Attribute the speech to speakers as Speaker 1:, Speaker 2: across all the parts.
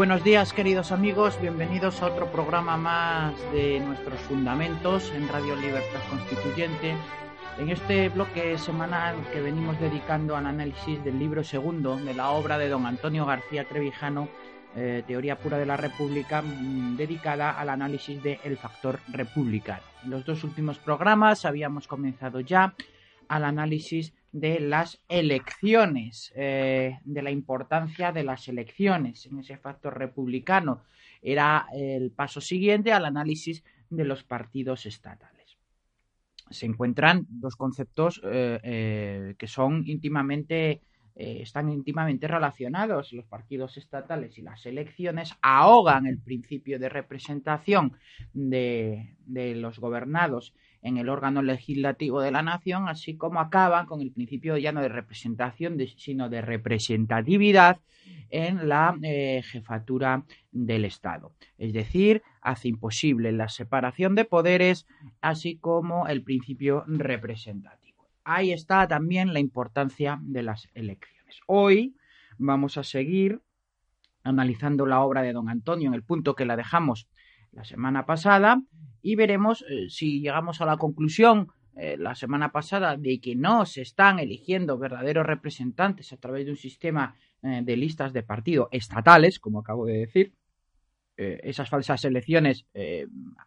Speaker 1: Buenos días queridos amigos, bienvenidos a otro programa más de nuestros fundamentos en Radio Libertad Constituyente. En este bloque semanal que venimos dedicando al análisis del libro segundo de la obra de don Antonio García Trevijano, eh, Teoría Pura de la República, mm, dedicada al análisis del factor republicano. En los dos últimos programas habíamos comenzado ya al análisis de las elecciones, eh, de la importancia de las elecciones en ese factor republicano. Era el paso siguiente al análisis de los partidos estatales. Se encuentran dos conceptos eh, que son íntimamente eh, están íntimamente relacionados. Los partidos estatales y las elecciones ahogan el principio de representación de, los gobernados en el órgano legislativo de la nación, así como acaban con el principio ya no de representación, sino de representatividad en la eh, jefatura del Estado. Es decir, hace imposible la separación de poderes, así como el principio representativo ahí está también la importancia de las elecciones. Hoy vamos a seguir analizando la obra de don Antonio en el punto que la dejamos la semana pasada y veremos eh, si llegamos a la conclusión eh, la semana pasada de que no se están eligiendo verdaderos representantes a través de un sistema eh, de listas de partido estatales, como acabo de decir, esas falsas elecciones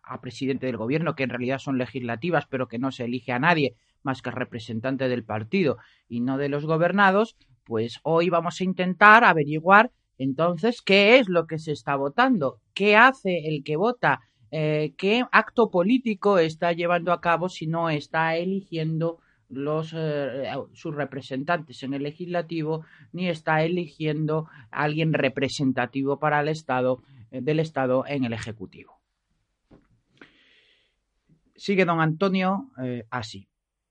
Speaker 1: a presidente del gobierno, que en realidad son legislativas, pero que no se elige a nadie, más que representante del partido y no de los gobernados, pues hoy vamos a intentar averiguar entonces qué es lo que se está votando, qué hace el que vota, eh, qué acto político está llevando a cabo si no está eligiendo eh, sus representantes en el legislativo ni está eligiendo a alguien representativo para el estado eh, del estado en el ejecutivo. Sigue don Antonio así.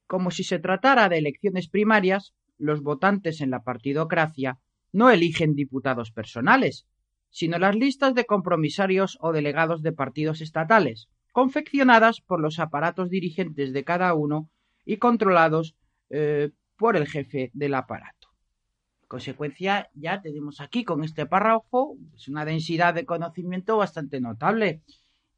Speaker 1: Como si se tratara de elecciones primarias, los votantes en la partidocracia no eligen diputados personales, sino las listas de compromisarios o delegados de partidos estatales, confeccionadas por los aparatos dirigentes de cada uno y controlados eh, por el jefe del aparato. En consecuencia, ya tenemos aquí con este párrafo pues, una densidad de conocimiento bastante notable,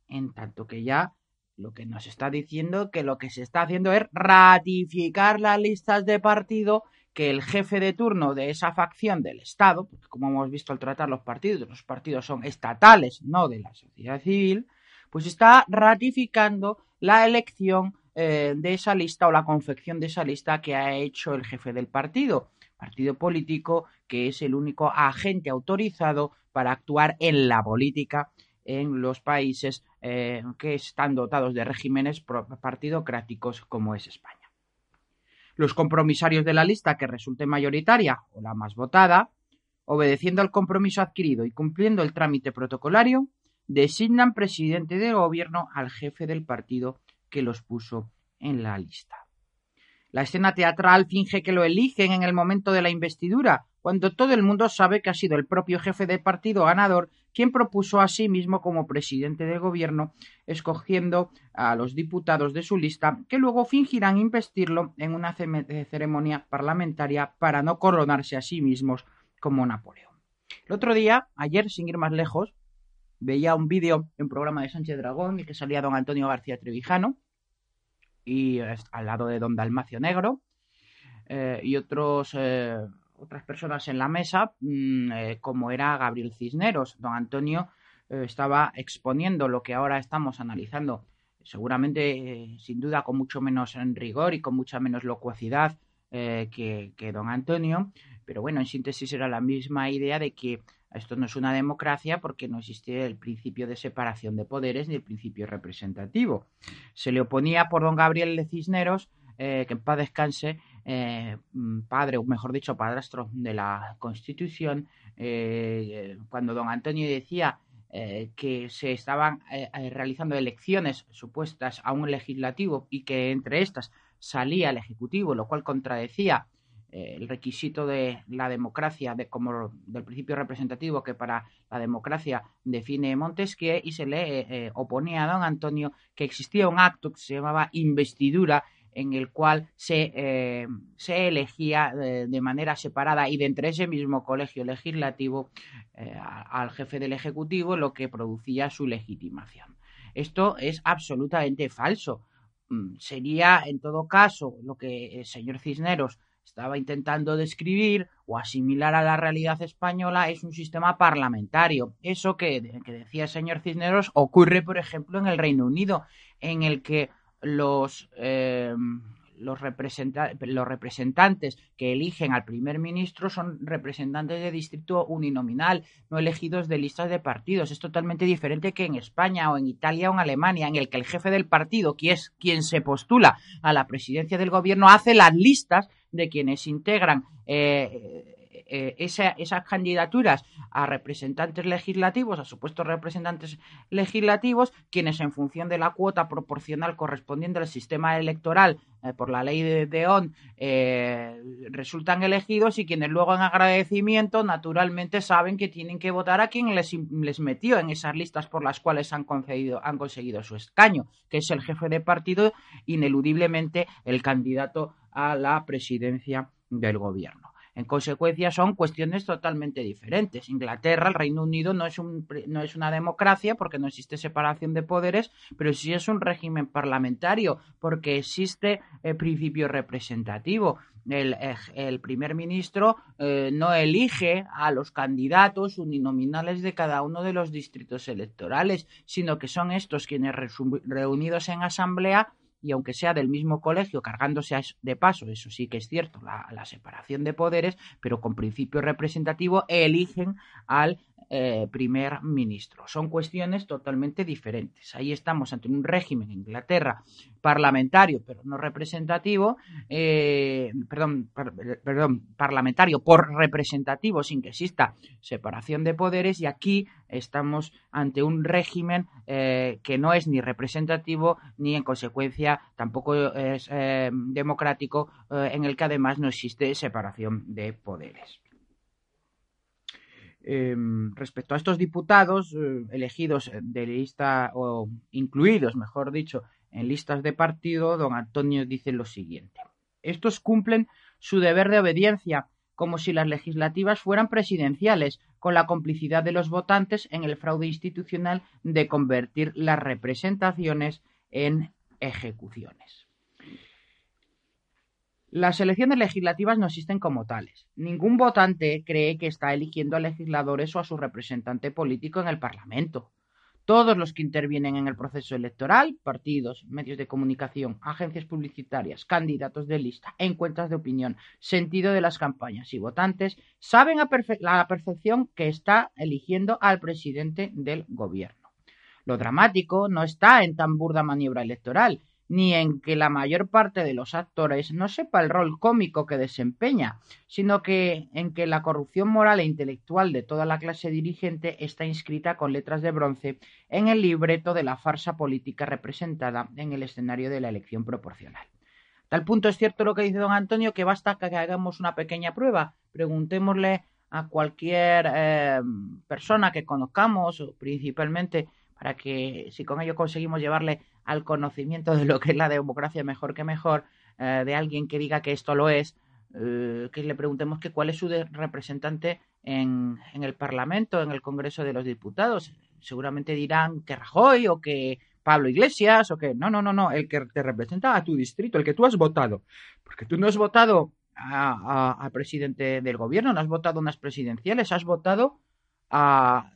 Speaker 1: en tanto que ya lo que nos está diciendo que lo que se está haciendo es ratificar las listas de partido que el jefe de turno de esa facción del Estado, porque como hemos visto al tratar los partidos, los partidos son estatales, no de la sociedad civil, pues está ratificando la elección eh, de esa lista o la confección de esa lista que ha hecho el jefe del partido, partido político que es el único agente autorizado para actuar en la política en los países eh, que están dotados de regímenes partidocráticos como es España. Los compromisarios de la lista que resulte mayoritaria o la más votada, obedeciendo al compromiso adquirido y cumpliendo el trámite protocolario, designan presidente de gobierno al jefe del partido que los puso en la lista. La escena teatral finge que lo eligen en el momento de la investidura, cuando todo el mundo sabe que ha sido el propio jefe de partido ganador quien propuso a sí mismo como presidente del gobierno, escogiendo a los diputados de su lista, que luego fingirán investirlo en una ceremonia parlamentaria para no coronarse a sí mismos como Napoleón. El otro día, ayer, sin ir más lejos, veía un vídeo en programa de Sánchez Dragón y que salía don Antonio García Trevijano y al lado de don Dalmacio Negro eh, y otros eh, otras personas en la mesa, mm, eh, como era Gabriel Cisneros. Don Antonio eh, estaba exponiendo lo que ahora estamos analizando, seguramente, eh, sin duda, con mucho menos en rigor y con mucha menos locuacidad que, que, don Antonio, pero bueno, en síntesis era la misma idea de que esto no es una democracia porque no existe el principio de separación de poderes ni el principio representativo. Se le oponía por don Gabriel Cisneros, que en paz descanse, eh, mm, padre, o mejor dicho, padrastro de la Constitución, eh, cuando don Antonio decía que se estaban realizando elecciones supuestas a un legislativo y que entre estas salía el Ejecutivo, lo cual contradecía el requisito de la democracia, de como del principio representativo que para la democracia define Montesquieu, y se le eh, eh, oponía a don Antonio que existía un acto que se llamaba investidura en el cual se, eh, se elegía de manera separada y de entre ese mismo colegio legislativo al jefe del Ejecutivo, lo que producía su legitimación. Esto es absolutamente falso. Mm, sería, en todo caso, lo que el señor Cisneros estaba intentando describir o asimilar a la realidad española es un sistema parlamentario. Eso que, decía el señor Cisneros ocurre, por ejemplo, en el Reino Unido, en el que los, eh, los, los representantes que eligen al primer ministro son representantes de distrito uninominal, no elegidos de listas de partidos. Es totalmente diferente que en España o en Italia o en Alemania, en el que el jefe del partido, que es quien se postula a la presidencia del gobierno, hace las listas de quienes integran eh, eh, esas candidaturas a representantes legislativos, a supuestos representantes legislativos, quienes en función de la cuota proporcional correspondiente al sistema electoral eh, por la ley de, de eh, resultan elegidos y quienes luego en agradecimiento naturalmente saben que tienen que votar a quien les, les metió en esas listas por las cuales han, concedido, han conseguido su escaño, que es el jefe de partido, ineludiblemente el candidato a la presidencia del gobierno. En consecuencia, son cuestiones totalmente diferentes. Inglaterra, el Reino Unido, no es, un, no es una democracia porque no existe separación de poderes, pero sí es un régimen parlamentario porque existe el principio representativo. El, primer ministro eh, no elige a los candidatos uninominales de cada uno de los distritos electorales, sino que son estos quienes reunidos en asamblea y aunque sea del mismo colegio, cargándose de paso, eso sí que es cierto, la, separación de poderes, pero con principio representativo, eligen al eh, primer ministro. Son cuestiones totalmente diferentes. Ahí estamos ante un régimen en Inglaterra parlamentario, pero no representativo, eh, perdón, perdón, parlamentario por representativo sin que exista separación de poderes y aquí estamos ante un régimen eh, que no es ni representativo ni en consecuencia tampoco es democrático en el que además no existe separación de poderes. Em, respecto a estos diputados eh, elegidos de lista o incluidos, mejor dicho, en listas de partido, don Antonio dice lo siguiente. Estos cumplen su deber de obediencia, como si las legislativas fueran presidenciales, con la complicidad de los votantes en el fraude institucional de convertir las representaciones en ejecuciones. Las elecciones legislativas no existen como tales. Ningún votante cree que está eligiendo a legisladores o a su representante político en el Parlamento. Todos los que intervienen en el proceso electoral, partidos, medios de comunicación, agencias publicitarias, candidatos de lista, encuestas de opinión, sentido de las campañas y votantes, saben a, la perfección que está eligiendo al presidente del gobierno. Lo dramático no está en tan burda maniobra electoral, ni en que la mayor parte de los actores no sepa el rol cómico que desempeña, sino que en que la corrupción moral e intelectual de toda la clase dirigente está inscrita con letras de bronce en el libreto de la farsa política representada en el escenario de la elección proporcional. Tal punto es cierto lo que dice don Antonio que basta que hagamos una pequeña prueba, preguntémosle a cualquier eh, persona que conozcamos, principalmente para que si con ello conseguimos llevarle al conocimiento de lo que es la democracia mejor que mejor, eh, de alguien que diga que esto lo es, eh, que le preguntemos que cuál es su representante en, en, el Parlamento, en el Congreso de los Diputados. Seguramente dirán que Rajoy o que Pablo Iglesias o que no, no, no, no, el que te representa a tu distrito, el que tú has votado. Porque tú no has votado a, presidente del gobierno, no has votado unas presidenciales, has votado a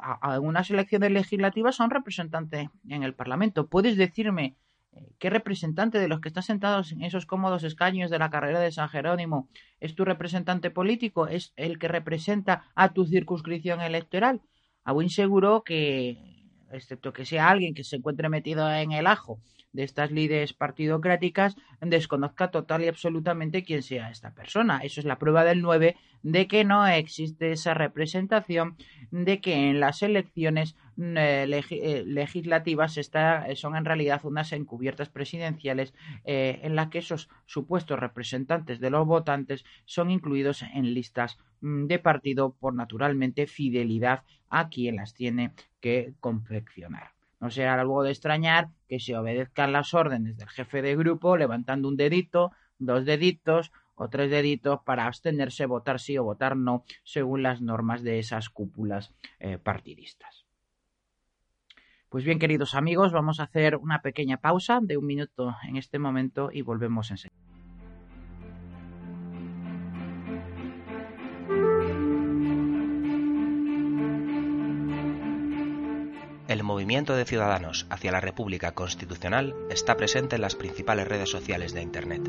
Speaker 1: algunas elecciones legislativas son representantes en el Parlamento. ¿Puedes decirme eh, qué representante de los que están sentados en esos cómodos escaños de la carrera de San Jerónimo es tu representante político? ¿Es el que representa a tu circunscripción electoral? A buen seguro que excepto que sea alguien que se encuentre metido en el ajo de estas líderes partidocráticas, desconozca total y absolutamente quién sea esta persona. Eso es la prueba del 9 de que no existe esa representación, de que en las elecciones eh, eh, legislativas está, son en realidad unas encubiertas presidenciales eh, en las que esos supuestos representantes de los votantes son incluidos en listas mm, de partido por naturalmente fidelidad a quien las tiene que confeccionar. No será algo de extrañar que se obedezcan las órdenes del jefe de grupo levantando un dedito, dos deditos o tres deditos para abstenerse, votar sí o votar no, según las normas de esas cúpulas partidistas. Pues bien, queridos amigos, vamos a hacer una pequeña pausa de un minuto en este momento y volvemos enseguida.
Speaker 2: El movimiento de ciudadanos hacia la República Constitucional está presente en las principales redes sociales de Internet.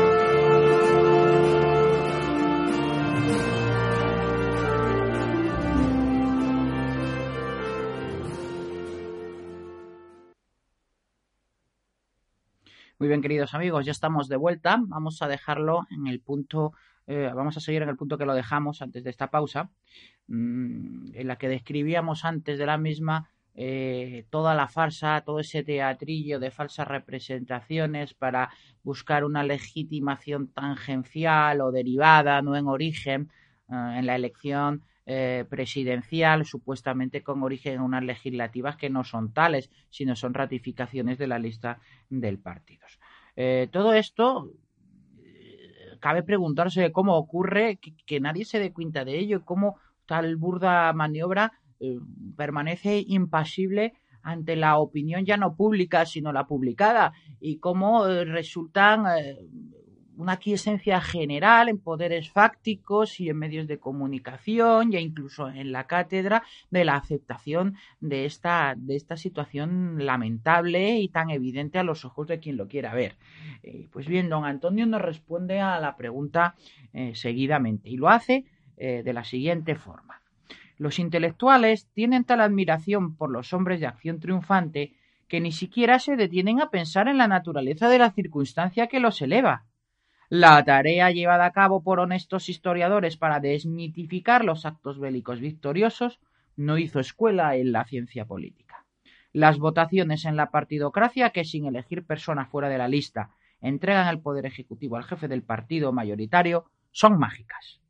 Speaker 1: Queridos amigos, ya estamos de vuelta. Vamos a dejarlo en el punto, eh, vamos a seguir en el punto que lo dejamos antes de esta pausa, mm, en la que describíamos antes de la misma eh, toda la farsa, todo ese teatrillo de falsas representaciones para buscar una legitimación tangencial o derivada, no en origen, eh, en la elección presidencial, supuestamente con origen en unas legislativas que no son tales, sino son ratificaciones de la lista del partido. Eh, todo esto eh, cabe preguntarse cómo ocurre que, nadie se dé cuenta de ello cómo tal burda maniobra eh, permanece impasible ante la opinión ya no pública sino la publicada y cómo resultan una quiesencia general en poderes fácticos y en medios de comunicación, ya incluso en la cátedra, de la aceptación de esta, de esta situación lamentable y tan evidente a los ojos de quien lo quiera ver. Eh, pues bien, don Antonio nos responde a la pregunta eh, seguidamente y lo hace eh, de la siguiente forma. Los intelectuales tienen tal admiración por los hombres de acción triunfante que ni siquiera se detienen a pensar en la naturaleza de la circunstancia que los eleva la tarea llevada a cabo por honestos historiadores para desmitificar los actos bélicos victoriosos no hizo escuela en la ciencia política. Las votaciones en la partidocracia, que sin elegir persona fuera de la lista entregan el poder ejecutivo al jefe del partido mayoritario, son mágicas.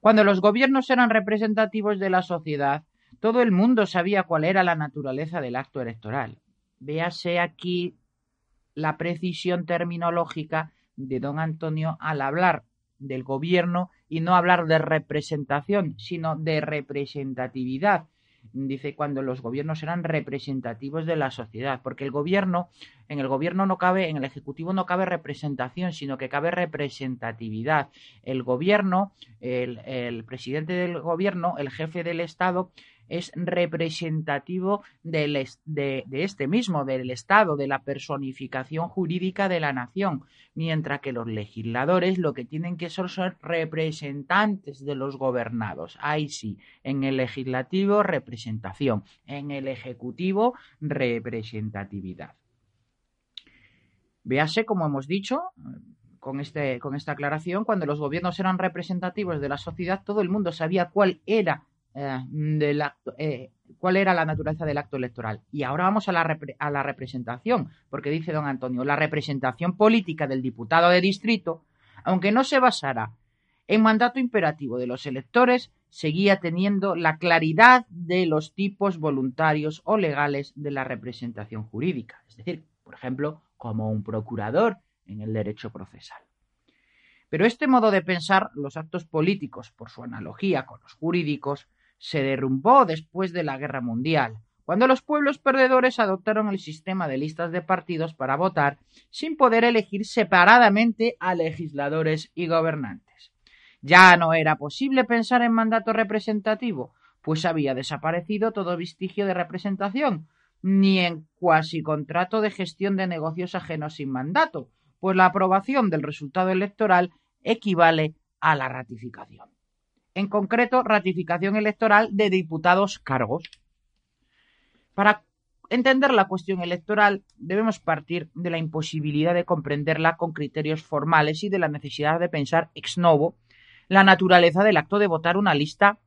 Speaker 1: Cuando los gobiernos eran representativos de la sociedad, todo el mundo sabía cuál era la naturaleza del acto electoral. Véase aquí la precisión terminológica de don Antonio al hablar del gobierno y no hablar de representación, sino de representatividad. Dice cuando los gobiernos eran representativos de la sociedad, porque el gobierno, en el gobierno no cabe, en el ejecutivo no cabe representación, sino que cabe representatividad. El gobierno, el, el presidente del gobierno, el jefe del Estado, es representativo de, este mismo, del Estado, de la personificación jurídica de la nación, mientras que los legisladores lo que tienen que ser son representantes de los gobernados. Ahí sí, en el legislativo representación, en el ejecutivo representatividad. Véase, como hemos dicho, con, este, con esta aclaración, cuando los gobiernos eran representativos de la sociedad, todo el mundo sabía cuál era eh, acto, eh, cuál era la naturaleza del acto electoral. Y ahora vamos a la representación, porque dice don Antonio, la representación política del diputado de distrito, aunque no se basara en mandato imperativo de los electores, seguía teniendo la claridad de los tipos voluntarios o legales de la representación jurídica, es decir, por ejemplo, como un procurador en el derecho procesal. Pero este modo de pensar los actos políticos, por su analogía con los jurídicos, se derrumbó después de la Guerra Mundial, cuando los pueblos perdedores adoptaron el sistema de listas de partidos para votar sin poder elegir separadamente a legisladores y gobernantes. Ya no era posible pensar en mandato representativo, pues había desaparecido todo vestigio de representación, ni en cuasi contrato de gestión de negocios ajenos sin mandato, pues la aprobación del resultado electoral equivale a la ratificación. En concreto, ratificación electoral de diputados cargos. Para entender la cuestión electoral debemos partir de la imposibilidad de comprenderla con criterios formales y de la necesidad de pensar ex novo la naturaleza del acto de votar una lista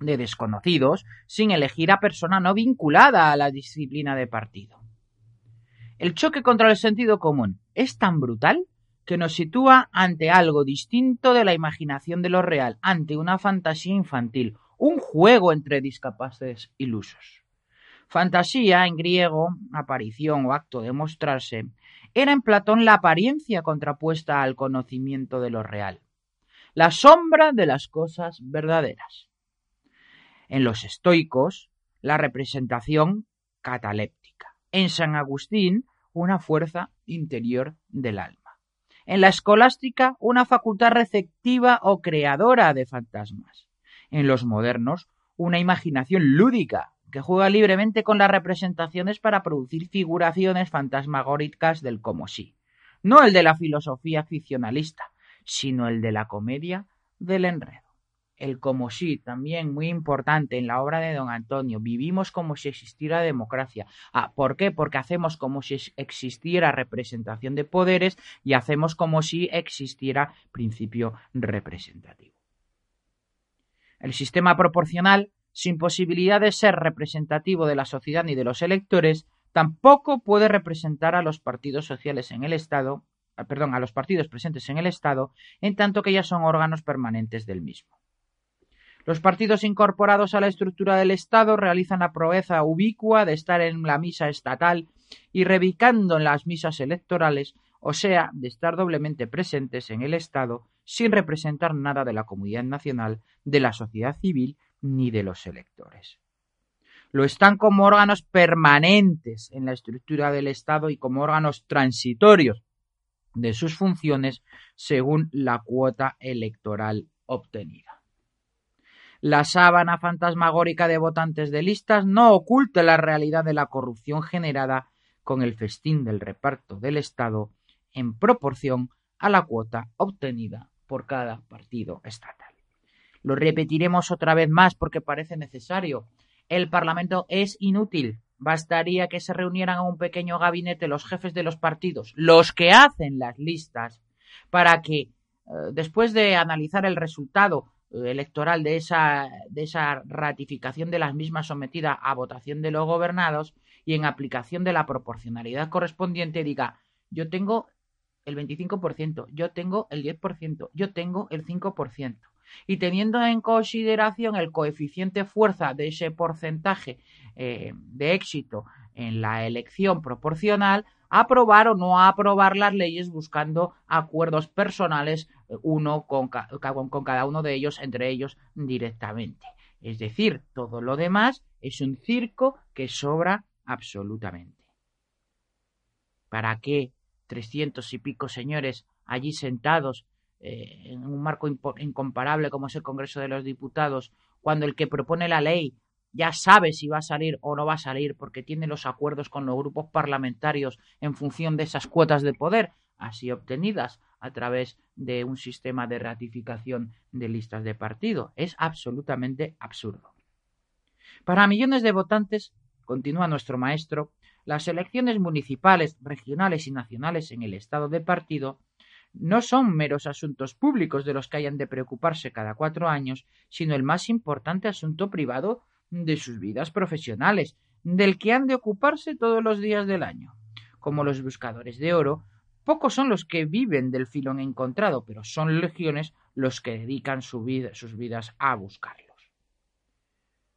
Speaker 1: de desconocidos sin elegir a persona no vinculada a la disciplina de partido. El choque contra el sentido común es tan brutal que nos sitúa ante algo distinto de la imaginación de lo real, ante una fantasía infantil, un juego entre discapaces ilusos. Fantasía, en griego, aparición o acto de mostrarse, era en Platón la apariencia contrapuesta al conocimiento de lo real, la sombra de las cosas verdaderas. En los estoicos, la representación cataléptica. En San Agustín, una fuerza interior del alma en la escolástica una facultad receptiva o creadora de fantasmas, en los modernos una imaginación lúdica que juega libremente con las representaciones para producir figuraciones fantasmagóricas del como sí, no el de la filosofía ficcionalista, sino el de la comedia del enredo el como si, también muy importante en la obra de don Antonio. Vivimos como si existiera democracia. Ah, ¿Por qué? Porque hacemos como si existiera representación de poderes y hacemos como si existiera principio representativo. El sistema proporcional, sin posibilidad de ser representativo de la sociedad ni de los electores, tampoco puede representar a los partidos sociales en el Estado, ah, perdón, a los partidos presentes en el Estado, en tanto que ya son órganos permanentes del mismo. Los partidos incorporados a la estructura del Estado realizan la proeza ubicua de estar en la misa estatal y revicando en las misas electorales, o sea, de estar doblemente presentes en el Estado sin representar nada de la comunidad nacional, de la sociedad civil ni de los electores. Lo están como órganos permanentes en la estructura del Estado y como órganos transitorios de sus funciones según la cuota electoral obtenida. La sábana fantasmagórica de votantes de listas no oculta la realidad de la corrupción generada con el festín del reparto del Estado en proporción a la cuota obtenida por cada partido estatal. Lo repetiremos otra vez más porque parece necesario. El Parlamento es inútil. Bastaría que se reunieran a un pequeño gabinete los jefes de los partidos, los que hacen las listas, para que, eh, después de analizar el resultado electoral de esa, de esa ratificación de las mismas sometida a votación de los gobernados y en aplicación de la proporcionalidad correspondiente diga yo tengo el 25%, yo tengo el 10%, yo tengo el 5%. Y teniendo en consideración el coeficiente fuerza de ese porcentaje eh, de éxito en la elección proporcional, aprobar o no aprobar las leyes buscando acuerdos personales eh, uno con, cada uno de ellos, entre ellos directamente. Es decir, todo lo demás es un circo que sobra absolutamente. ¿Para qué trescientos y pico señores allí sentados eh, en un marco incomparable como es el Congreso de los Diputados, cuando el que propone la ley ya sabe si va a salir o no va a salir porque tiene los acuerdos con los grupos parlamentarios en función de esas cuotas de poder, así obtenidas a través de un sistema de ratificación de listas de partido. Es absolutamente absurdo. Para millones de votantes, continúa nuestro maestro, las elecciones municipales, regionales y nacionales en el estado de partido no son meros asuntos públicos de los que hayan de preocuparse cada cuatro años, sino el más importante asunto privado de sus vidas profesionales, del que han de ocuparse todos los días del año. Como los buscadores de oro, pocos son los que viven del filón encontrado, pero son legiones los que dedican sus vidas a buscarlos.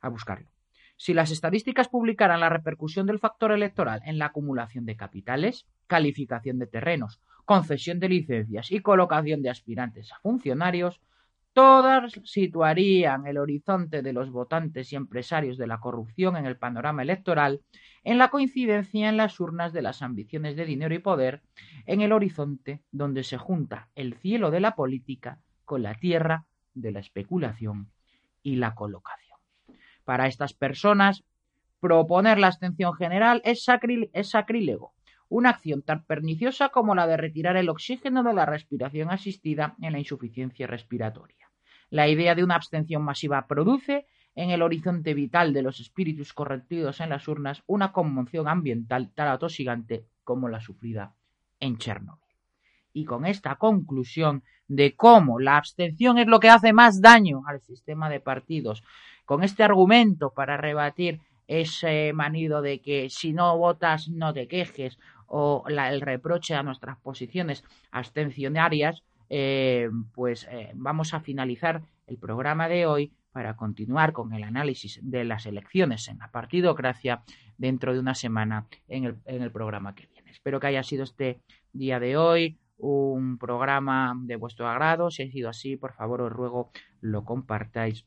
Speaker 1: A buscarlo. Si las estadísticas publicaran la repercusión del factor electoral en la acumulación de capitales, calificación de terrenos, concesión de licencias y colocación de aspirantes a funcionarios, todas situarían el horizonte de los votantes y empresarios de la corrupción en el panorama electoral en la coincidencia en las urnas de las ambiciones de dinero y poder, en el horizonte donde se junta el cielo de la política con la tierra de la especulación y la colocación. Para estas personas, proponer la abstención general es, sacrílego, una acción tan perniciosa como la de retirar el oxígeno de la respiración asistida en la insuficiencia respiratoria. La idea de una abstención masiva produce, en el horizonte vital de los espíritus correctivos en las urnas, una conmoción ambiental tan atosigante como la sufrida en Chernobyl. Y con esta conclusión de cómo la abstención es lo que hace más daño al sistema de partidos con este argumento para rebatir ese manido de que si no votas no te quejes o el reproche a nuestras posiciones abstencionarias, eh, pues eh, vamos a finalizar el programa de hoy para continuar con el análisis de las elecciones en la partidocracia dentro de una semana en el, en el programa que viene. Espero que haya sido este día de hoy un programa de vuestro agrado. Si ha sido así, por favor os ruego lo compartáis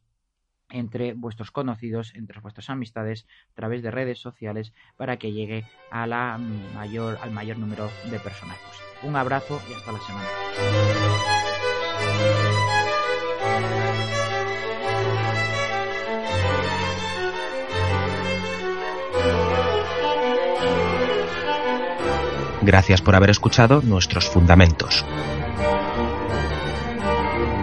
Speaker 1: entre vuestros conocidos, entre vuestras amistades, a través de redes sociales, para que llegue a mayor, al mayor número de personas. Un abrazo y hasta la semana.
Speaker 2: Gracias por haber escuchado nuestros fundamentos.